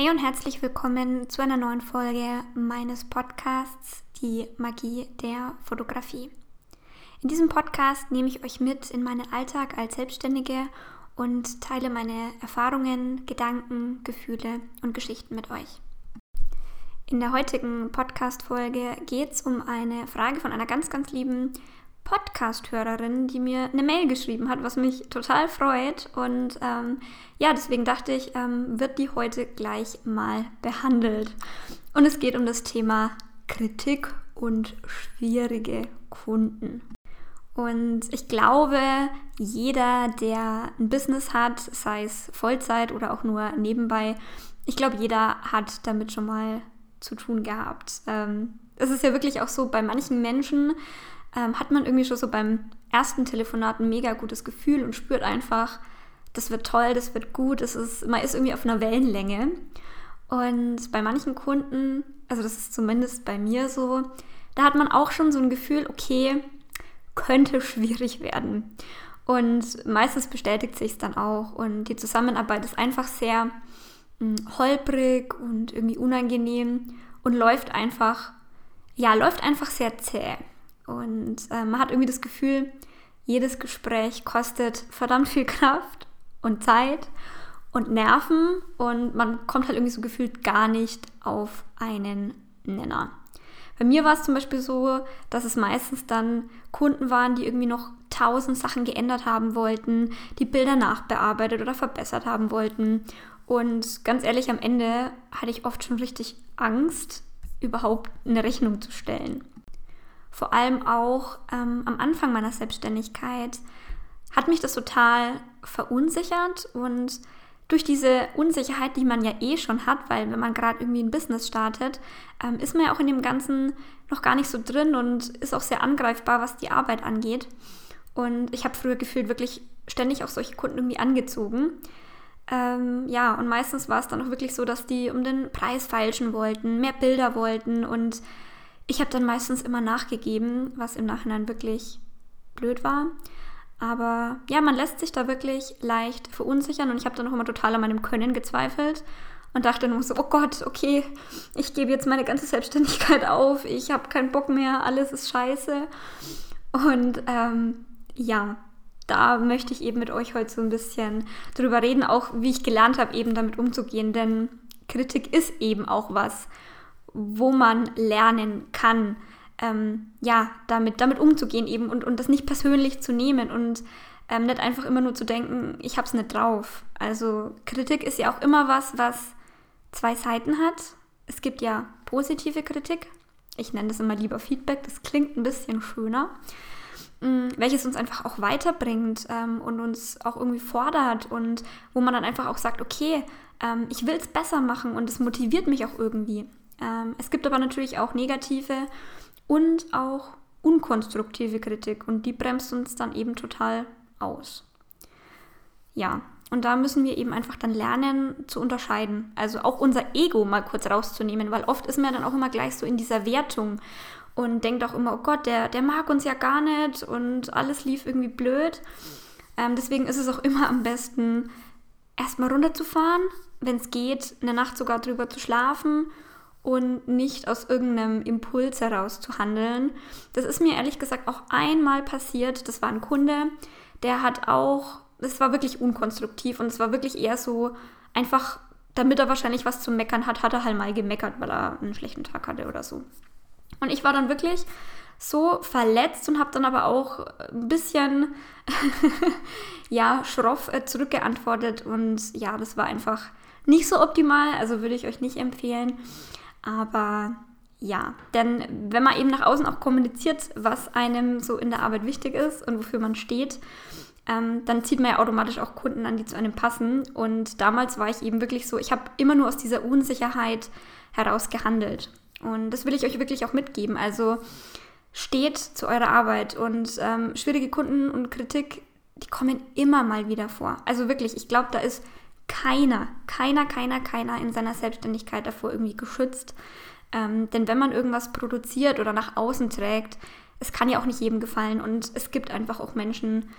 Hey und herzlich willkommen zu einer neuen Folge meines Podcasts Die Magie der Fotografie. In diesem Podcast nehme ich euch mit in meinen Alltag als Selbstständige und teile meine Erfahrungen, Gedanken, Gefühle und Geschichten mit euch. In der heutigen Podcast-Folge geht es um eine Frage von einer ganz, ganz lieben Podcast-Hörerin, die mir eine Mail geschrieben hat, was mich total freut. Und ähm, ja, deswegen dachte ich, ähm, wird die heute gleich mal behandelt. Und es geht um das Thema Kritik und schwierige Kunden. Und ich glaube, jeder, der ein Business hat, sei es Vollzeit oder auch nur nebenbei, ich glaube, jeder hat damit schon mal zu tun gehabt. Ähm, es ist ja wirklich auch so bei manchen Menschen, ähm, hat man irgendwie schon so beim ersten Telefonat ein mega gutes Gefühl und spürt einfach, das wird toll, das wird gut, das ist, man ist irgendwie auf einer Wellenlänge. Und bei manchen Kunden, also das ist zumindest bei mir so, da hat man auch schon so ein Gefühl, okay, könnte schwierig werden. Und meistens bestätigt sich es dann auch. Und die Zusammenarbeit ist einfach sehr mh, hm, holprig und irgendwie unangenehm und läuft einfach, ja, läuft einfach sehr zäh. Und äh, man hat irgendwie das Gefühl, jedes Gespräch kostet verdammt viel Kraft und Zeit und Nerven und man kommt halt irgendwie so gefühlt gar nicht auf einen Nenner. Bei mir war es zum Beispiel so, dass es meistens dann Kunden waren, die irgendwie noch tausend Sachen geändert haben wollten, die Bilder nachbearbeitet oder verbessert haben wollten. Und ganz ehrlich, am Ende hatte ich oft schon richtig Angst, überhaupt eine Rechnung zu stellen vor allem auch ähm, am Anfang meiner Selbstständigkeit, hat mich das total verunsichert und durch diese Unsicherheit, die man ja eh schon hat, weil wenn man gerade irgendwie ein Business startet, ähm, ist man ja auch in dem Ganzen noch gar nicht so drin und ist auch sehr angreifbar, was die Arbeit angeht. Und ich habe früher gefühlt wirklich ständig auch solche Kunden irgendwie angezogen. Ähm, ja, und meistens war es dann auch wirklich so, dass die um den Preis feilschen wollten, mehr Bilder wollten und ich habe dann meistens immer nachgegeben, was im Nachhinein wirklich blöd war. Aber ja, man lässt sich da wirklich leicht verunsichern und ich habe dann auch immer total an meinem Können gezweifelt und dachte nur so, oh Gott, okay, ich gebe jetzt meine ganze Selbstständigkeit auf, ich habe keinen Bock mehr, alles ist scheiße. Und ähm, ja, da möchte ich eben mit euch heute so ein bisschen drüber reden, auch wie ich gelernt habe, eben damit umzugehen, denn Kritik ist eben auch was, wo man lernen kann, ähm, ja, damit, damit umzugehen eben und, und das nicht persönlich zu nehmen und ähm, nicht einfach immer nur zu denken, ich hab's nicht drauf. Also Kritik ist ja auch immer was, was zwei Seiten hat. Es gibt ja positive Kritik. Ich nenne das immer lieber Feedback, das klingt ein bisschen schöner. Mm, welches uns einfach auch weiterbringt ähm, und uns auch irgendwie fordert und wo man dann einfach auch sagt, okay, ähm, ich will es besser machen und es motiviert mich auch irgendwie. Ähm, es gibt aber natürlich auch negative und auch unkonstruktive Kritik und die bremst uns dann eben total aus. Ja, und da müssen wir eben einfach dann lernen zu unterscheiden. Also auch unser Ego mal kurz rauszunehmen, weil oft ist man dann auch immer gleich so in dieser Wertung und denkt auch immer, oh Gott, der, der mag uns ja gar nicht und alles lief irgendwie blöd. Ähm, deswegen ist es auch immer am besten, erstmal runterzufahren, wenn es geht, eine Nacht sogar drüber zu schlafen und nicht aus irgendeinem Impuls heraus zu handeln. Das ist mir ehrlich gesagt auch einmal passiert. Das war ein Kunde, der hat auch, das war wirklich unkonstruktiv und es war wirklich eher so einfach, damit er wahrscheinlich was zu meckern hat, hat er halt mal gemeckert, weil er einen schlechten Tag hatte oder so. Und ich war dann wirklich so verletzt und habe dann aber auch ein bisschen ja schroff äh, zurückgeantwortet und ja, das war einfach nicht so optimal, also würde ich euch nicht empfehlen. Aber ja, denn wenn man eben nach außen auch kommuniziert, was einem so in der Arbeit wichtig ist und wofür man steht, ähm, dann zieht man ja automatisch auch Kunden an, die zu einem passen. Und damals war ich eben wirklich so, ich habe immer nur aus dieser Unsicherheit heraus gehandelt. Und das will ich euch wirklich auch mitgeben. Also steht zu eurer Arbeit und ähm, schwierige Kunden und Kritik, die kommen immer mal wieder vor. Also wirklich, ich glaube, da ist keiner, keiner, keiner, keiner in seiner Selbstständigkeit davor irgendwie geschützt. Ähm, denn wenn man irgendwas produziert oder nach außen trägt, es kann ja auch nicht jedem gefallen und es gibt einfach auch Menschen,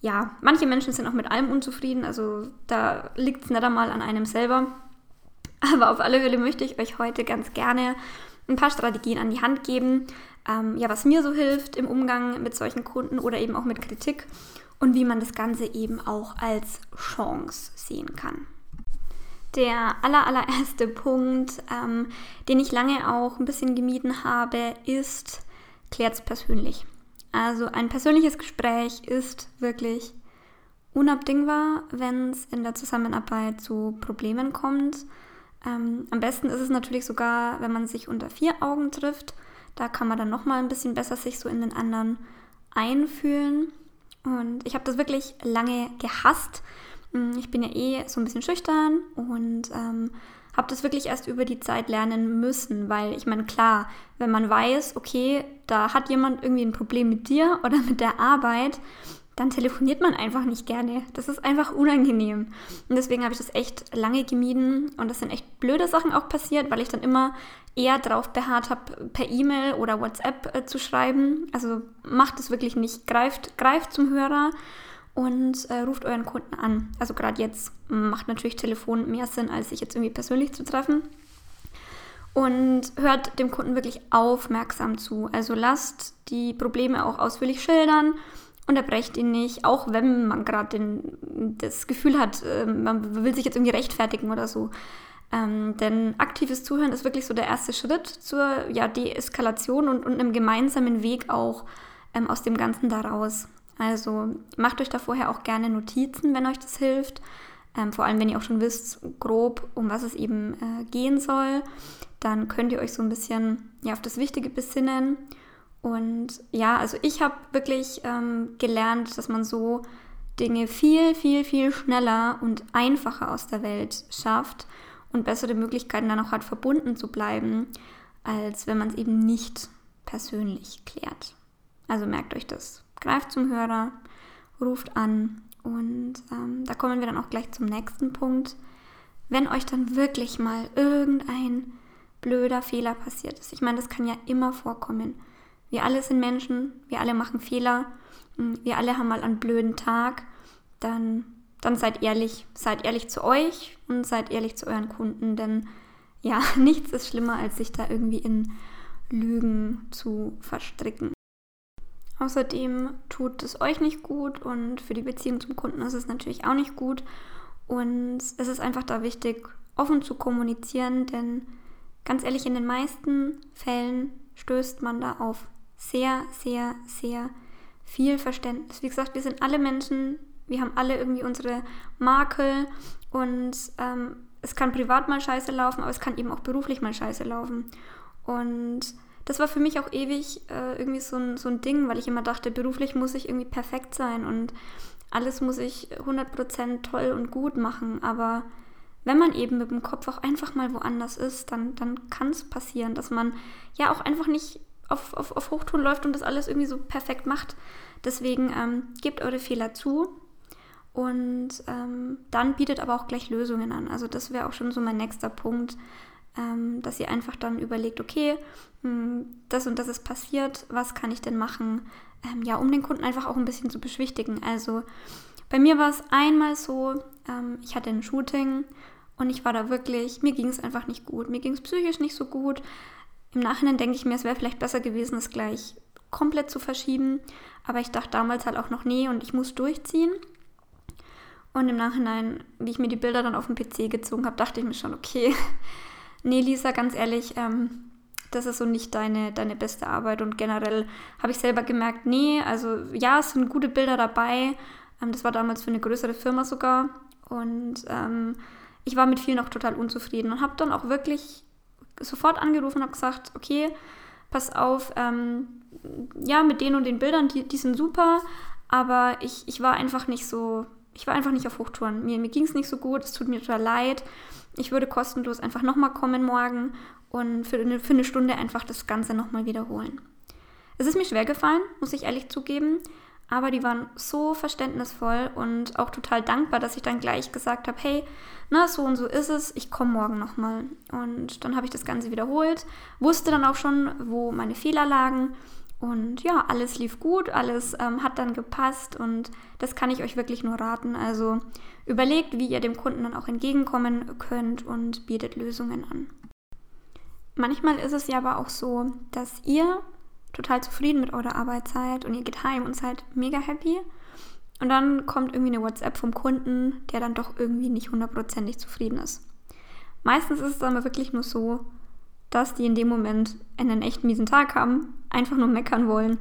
ja, manche Menschen sind auch mit allem unzufrieden, also da liegt es nicht einmal an einem selber. Aber auf alle Fälle möchte ich euch heute ganz gerne ein paar Strategien an die Hand geben, ähm, ja, was mir so hilft im Umgang mit solchen Kunden oder eben auch mit Kritik und wie man das Ganze eben auch als Chance sehen kann. Der aller, allererste Punkt, ähm, den ich lange auch ein bisschen gemieden habe, ist, klärt es persönlich. Also ein persönliches Gespräch ist wirklich unabdingbar, wenn es in der Zusammenarbeit zu Problemen kommt. Ähm, am besten ist es natürlich sogar, wenn man sich unter vier Augen trifft. Da kann man dann nochmal ein bisschen besser sich so in den anderen einfühlen. Und ich habe das wirklich lange gehasst. Hm, ich bin ja eh so ein bisschen schüchtern und ähm, habe das wirklich erst über die Zeit lernen müssen, weil ich meine, klar, wenn man weiß, okay, da hat jemand irgendwie ein Problem mit dir oder mit der Arbeit, dann telefoniert man einfach nicht gerne. Das ist einfach unangenehm. Und deswegen habe ich das echt lange gemieden und das sind echt blöde Sachen auch passiert, weil ich dann immer eher darauf beharrt habe, per E-Mail oder WhatsApp äh, zu schreiben. Also macht es wirklich nicht. Greift, greift zum Hörer und äh, ruft euren Kunden an. Also gerade jetzt macht natürlich Telefon mehr Sinn, als sich jetzt irgendwie persönlich zu treffen. Und hört dem Kunden wirklich aufmerksam zu. Also lasst die Probleme auch ausführlich schildern unterbrecht ihn nicht, auch wenn man gerade das Gefühl hat, äh, man will sich jetzt irgendwie rechtfertigen oder so. Ähm, denn aktives Zuhören ist wirklich so der erste Schritt zur ja, Deeskalation und, und einem gemeinsamen Weg auch ähm, aus dem Ganzen daraus. Also macht euch da vorher auch gerne Notizen, wenn euch das hilft. Ähm, vor allem, wenn ihr auch schon wisst, grob, um was es eben äh, gehen soll. Dann könnt ihr euch so ein bisschen ja, auf das Wichtige besinnen und ja, also ich habe wirklich ähm, gelernt, dass man so Dinge viel, viel, viel schneller und einfacher aus der Welt schafft und bessere Möglichkeiten dann auch hat, verbunden zu bleiben, als wenn man es eben nicht persönlich klärt. Also merkt euch das. Greift zum Hörer, ruft an und ähm, da kommen wir dann auch gleich zum nächsten Punkt. Wenn euch dann wirklich mal irgendein blöder Fehler passiert ist, ich meine, das kann ja immer vorkommen wir alle sind Menschen, wir alle machen Fehler, hm, wir alle haben mal einen blöden Tag. Dann, dann seid ehrlich, seid ehrlich zu euch und seid ehrlich zu euren Kunden, denn ja, nichts ist schlimmer, als sich da irgendwie in Lügen zu verstricken. Außerdem tut es euch nicht gut und für die Beziehung zum Kunden ist es natürlich auch nicht gut. Und es ist einfach da wichtig, offen zu kommunizieren, denn ganz ehrlich, in den meisten Fällen stößt man da auf sehr, sehr, sehr viel Verständnis. Wie gesagt, wir sind alle Menschen, wir haben alle irgendwie unsere Makel und ähm, es kann privat mal scheiße laufen, aber es kann eben auch beruflich mal scheiße laufen. Und das war für mich auch ewig äh, irgendwie so ein, so ein Ding, weil ich immer dachte, beruflich muss ich irgendwie perfekt sein und alles muss ich 100% toll und gut machen. Aber wenn man eben mit dem Kopf auch einfach mal woanders ist, dann, dann kann es passieren, dass man ja auch einfach nicht auf, auf, auf Hochtouren läuft und das alles irgendwie so perfekt macht. Deswegen ähm, gebt eure Fehler zu und ähm, dann bietet aber auch gleich Lösungen an. Also das wäre auch schon so mein nächster Punkt, ähm, dass ihr einfach dann überlegt, okay, mh, hm, das und das ist passiert, was kann ich denn machen, ähm, ja, um den Kunden einfach auch ein bisschen zu beschwichtigen. Also bei mir war es einmal so, ähm, ich hatte ein Shooting und ich war da wirklich, mir ging es einfach nicht gut, mir ging es psychisch nicht so gut. Im Nachhinein denke ich mir, es wäre vielleicht besser gewesen, es gleich komplett zu verschieben. Aber ich dachte damals halt auch noch, nee, und ich muss durchziehen. Und im Nachhinein, wie ich mir die Bilder dann auf dem PC gezogen habe, dachte ich mir schon, okay, nee, Lisa, ganz ehrlich, ähm, das ist so nicht deine, deine beste Arbeit. Und generell habe ich selber gemerkt, nee, also ja, es sind gute Bilder dabei. Ähm, das war damals für eine größere Firma sogar. Und ähm, ich war mit vielen auch total unzufrieden und habe dann auch wirklich sofort angerufen und habe gesagt, okay, pass auf, ähm, ja, mit den und den Bildern, die, die sind super, aber ich, ich war einfach nicht so, ich war einfach nicht auf Hochtouren. Mir, mir ging es nicht so gut, es tut mir total leid. Ich würde kostenlos einfach nochmal kommen morgen und für eine, für eine Stunde einfach das Ganze nochmal wiederholen. Es ist mir schwer gefallen, muss ich ehrlich zugeben, aber die waren so verständnisvoll und auch total dankbar, dass ich dann gleich gesagt habe, hey, na, so und so ist es, ich komme morgen nochmal. Und dann habe ich das Ganze wiederholt, wusste dann auch schon, wo meine Fehler lagen Und ja, alles lief gut, alles ähm, hat dann gepasst und das kann ich euch wirklich nur raten. Also überlegt, wie ihr dem Kunden dann auch entgegenkommen könnt und bietet Lösungen an. Manchmal ist es ja aber auch so, dass ihr total zufrieden mit eurer Arbeit seid und ihr geht heim und seid mega happy. Und dann kommt irgendwie eine WhatsApp vom Kunden, der dann doch irgendwie nicht hundertprozentig zufrieden ist. Meistens ist es aber wirklich nur so, dass die in dem Moment einen echt miesen Tag haben, einfach nur meckern wollen.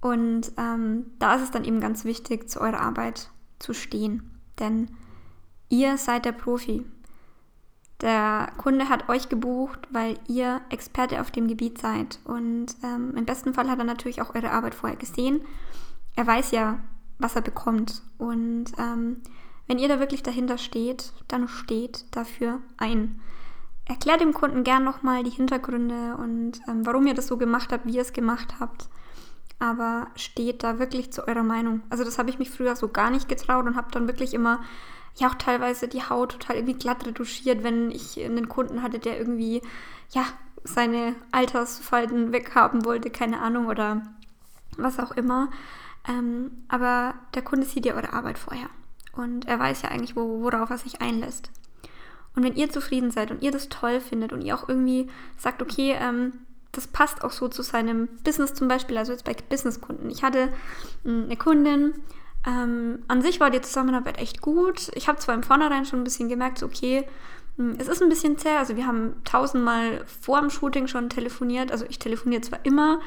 Und ähm, da ist es dann eben ganz wichtig, zu eurer Arbeit zu stehen. Denn ihr seid der Profi. Der Kunde hat euch gebucht, weil ihr Experte auf dem Gebiet seid. Und ähm, im besten Fall hat er natürlich auch eure Arbeit vorher gesehen. Er weiß ja, was er bekommt. Und ähm, wenn ihr da wirklich dahinter steht, dann steht dafür ein. Erklärt dem Kunden gern nochmal die Hintergründe und ähm, warum ihr das so gemacht habt, wie ihr es gemacht habt. Aber steht da wirklich zu eurer Meinung. Also das habe ich mich früher so gar nicht getraut und habe dann wirklich immer, ja auch teilweise die Haut total irgendwie glatt retuschiert, wenn ich einen Kunden hatte, der irgendwie, ja, seine Altersfalten weghaben wollte, keine Ahnung, oder was auch immer. Ähm, aber der Kunde sieht ja eure Arbeit vorher. Und er weiß ja eigentlich, wo, worauf er sich einlässt. Und wenn ihr zufrieden seid und ihr das toll findet und ihr auch irgendwie sagt, okay, ähm, das passt auch so zu seinem Business zum Beispiel, also jetzt bei Businesskunden. Ich hatte ähm, eine Kundin, ähm, an sich war die Zusammenarbeit echt gut. Ich habe zwar im Vornherein schon ein bisschen gemerkt, so, okay, hm, es ist ein bisschen zäh. Also wir haben tausendmal vor dem Shooting schon telefoniert. Also ich telefoniere zwar immer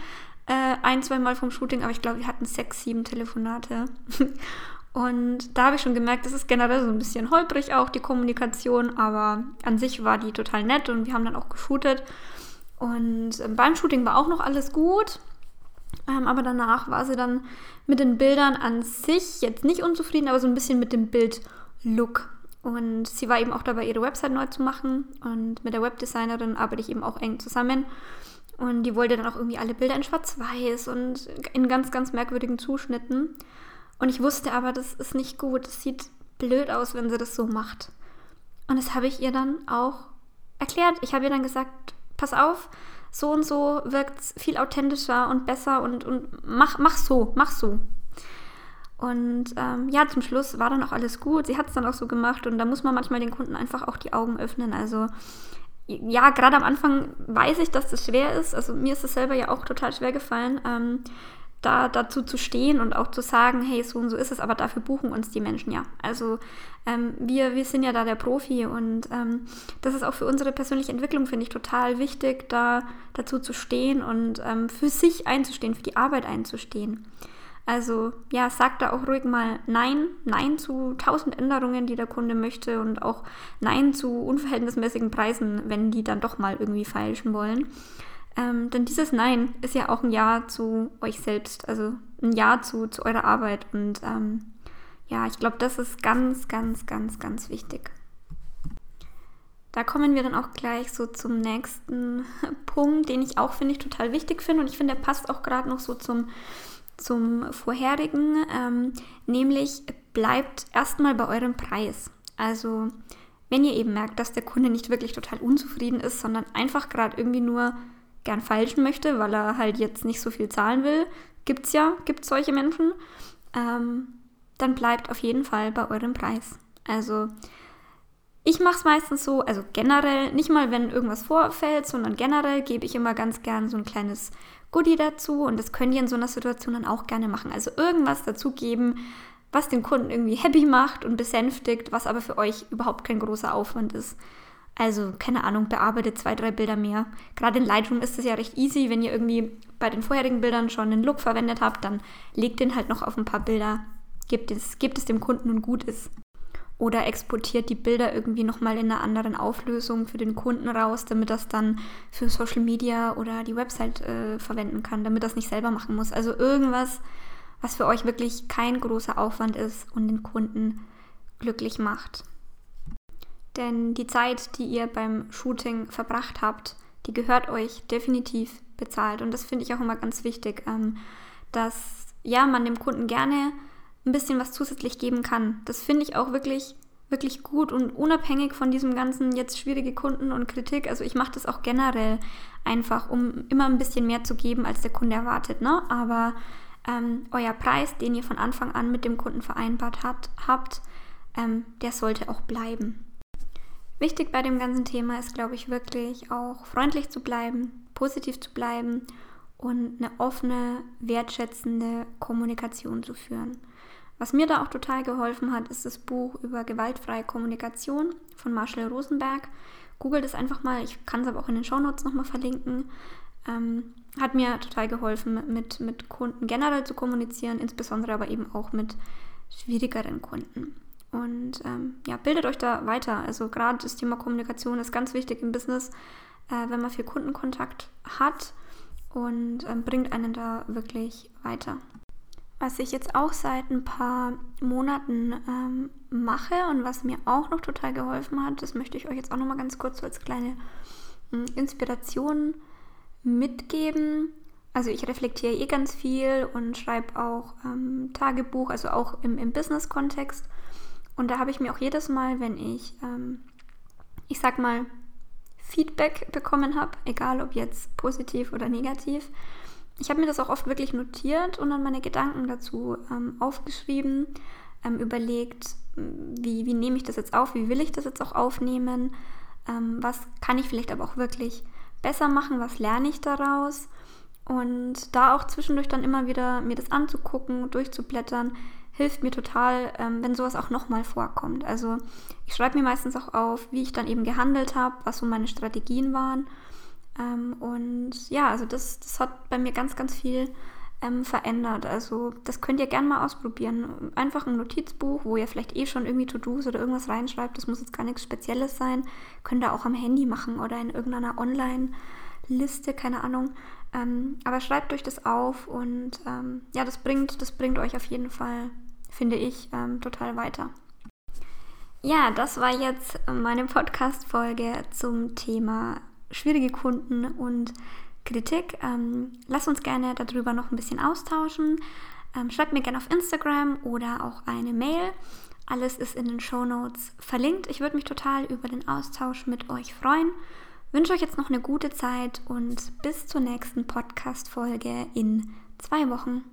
äh, ein, zwei Mal vom Shooting, aber ich glaube, wir hatten sechs, sieben Telefonate. Und da habe ich schon gemerkt, das ist generell so ein bisschen holprig auch, die Kommunikation, aber an sich war die total nett und wir haben dann auch geshootet. Und ähm, beim Shooting war auch noch alles gut, ähm, aber danach war sie dann mit den Bildern an sich jetzt nicht unzufrieden, aber so ein bisschen mit dem Bildlook. Und sie war eben auch dabei, ihre Website neu zu machen. Und mit der Webdesignerin arbeite ich eben auch eng zusammen. Und die wollte dann auch irgendwie alle Bilder in Schwarz-Weiß und in ganz, ganz merkwürdigen Zuschnitten. Und ich wusste aber, das ist nicht gut. Es sieht blöd aus, wenn sie das so macht. Und das habe ich ihr dann auch erklärt. Ich habe ihr dann gesagt, pass auf, so und so wirkt es viel authentischer und besser und, und mach, mach so, mach so. Und ähm, ja, zum Schluss war dann auch alles gut. Sie hat es dann auch so gemacht und da muss man manchmal den Kunden einfach auch die Augen öffnen. Also ja, gerade am Anfang weiß ich, dass das schwer ist. Also mir ist es selber ja auch total schwer gefallen. Ähm, da dazu zu stehen und auch zu sagen, hey, so und so ist es, aber dafür buchen uns die Menschen ja. Also ähm, wir, wir sind ja da der Profi und ähm, das ist auch für unsere persönliche Entwicklung, finde ich, total wichtig, da dazu zu stehen und ähm, für sich einzustehen, für die Arbeit einzustehen. Also ja, sagt da auch ruhig mal Nein, Nein zu tausend Änderungen, die der Kunde möchte und auch Nein zu unverhältnismäßigen Preisen, wenn die dann doch mal irgendwie feilschen wollen. Ähm, denn dieses Nein ist ja auch ein Ja zu euch selbst, also ein Ja zu, zu eurer Arbeit. Und ähm, ja, ich glaube, das ist ganz, ganz, ganz, ganz wichtig. Da kommen wir dann auch gleich so zum nächsten Punkt, den ich auch finde ich total wichtig finde. Und ich finde, der passt auch gerade noch so zum, zum vorherigen. Ähm, nämlich bleibt erstmal bei eurem Preis. Also wenn ihr eben merkt, dass der Kunde nicht wirklich total unzufrieden ist, sondern einfach gerade irgendwie nur gern falschen möchte, weil er halt jetzt nicht so viel zahlen will, gibt es ja, gibt solche Menschen, ähm, dann bleibt auf jeden Fall bei eurem Preis. Also ich mache es meistens so, also generell, nicht mal wenn irgendwas vorfällt, sondern generell gebe ich immer ganz gern so ein kleines Goodie dazu und das könnt ihr in so einer Situation dann auch gerne machen. Also irgendwas dazu geben, was den Kunden irgendwie happy macht und besänftigt, was aber für euch überhaupt kein großer Aufwand ist. Also, keine Ahnung, bearbeitet zwei, drei Bilder mehr. Gerade in Lightroom ist es ja recht easy, wenn ihr irgendwie bei den vorherigen Bildern schon einen Look verwendet habt, dann legt den halt noch auf ein paar Bilder, gebt es, gebt es dem Kunden und gut ist. Oder exportiert die Bilder irgendwie nochmal in einer anderen Auflösung für den Kunden raus, damit das dann für Social Media oder die Website äh, verwenden kann, damit das nicht selber machen muss. Also irgendwas, was für euch wirklich kein großer Aufwand ist und den Kunden glücklich macht. Denn die Zeit, die ihr beim Shooting verbracht habt, die gehört euch definitiv bezahlt. Und das finde ich auch immer ganz wichtig, ähm, dass ja, man dem Kunden gerne ein bisschen was zusätzlich geben kann. Das finde ich auch wirklich, wirklich gut und unabhängig von diesem ganzen jetzt schwierige Kunden und Kritik. Also ich mache das auch generell einfach, um immer ein bisschen mehr zu geben, als der Kunde erwartet. Ne? Aber ähm, euer Preis, den ihr von Anfang an mit dem Kunden vereinbart hat, habt, ähm, der sollte auch bleiben. Wichtig bei dem ganzen Thema ist, glaube ich, wirklich auch freundlich zu bleiben, positiv zu bleiben und eine offene, wertschätzende Kommunikation zu führen. Was mir da auch total geholfen hat, ist das Buch über gewaltfreie Kommunikation von Marshall Rosenberg. Googelt es einfach mal, ich kann es aber auch in den Shownotes nochmal verlinken. Ähm, hat mir total geholfen, mit, mit Kunden generell zu kommunizieren, insbesondere aber eben auch mit schwierigeren Kunden. Und ähm, ja, bildet euch da weiter. Also gerade das Thema Kommunikation ist ganz wichtig im Business, äh, wenn man viel Kundenkontakt hat und ähm, bringt einen da wirklich weiter. Was ich jetzt auch seit ein paar Monaten ähm, mache und was mir auch noch total geholfen hat, das möchte ich euch jetzt auch noch mal ganz kurz so als kleine äh, Inspiration mitgeben. Also ich reflektiere eh ganz viel und schreibe auch ähm, Tagebuch, also auch im, im Business-Kontext. Und da habe ich mir auch jedes Mal, wenn ich, ähm, ich sag mal, Feedback bekommen habe, egal ob jetzt positiv oder negativ, ich habe mir das auch oft wirklich notiert und dann meine Gedanken dazu ähm, aufgeschrieben, ähm, überlegt, wie, wie nehme ich das jetzt auf, wie will ich das jetzt auch aufnehmen, ähm, was kann ich vielleicht aber auch wirklich besser machen, was lerne ich daraus und da auch zwischendurch dann immer wieder mir das anzugucken, durchzublättern, hilft mir total, ähm, wenn sowas auch nochmal vorkommt. Also ich schreibe mir meistens auch auf, wie ich dann eben gehandelt habe, was so meine Strategien waren ähm, und ja, also das, das hat bei mir ganz, ganz viel ähm, verändert. Also das könnt ihr gerne mal ausprobieren. Einfach ein Notizbuch, wo ihr vielleicht eh schon irgendwie To-Dos oder irgendwas reinschreibt. Das muss jetzt gar nichts Spezielles sein. Könnt ihr auch am Handy machen oder in irgendeiner Online-Liste, keine Ahnung. Ähm, aber schreibt euch das auf und ähm, ja, das bringt, das bringt euch auf jeden Fall, finde ich, ähm, total weiter. Ja, das war jetzt meine Podcast-Folge zum Thema schwierige Kunden und Kritik. Ähm, lasst uns gerne darüber noch ein bisschen austauschen. Ähm, schreibt mir gerne auf Instagram oder auch eine Mail. Alles ist in den Show Notes verlinkt. Ich würde mich total über den Austausch mit euch freuen. Wünsche euch jetzt noch eine gute Zeit und bis zur nächsten Podcast-Folge in zwei Wochen.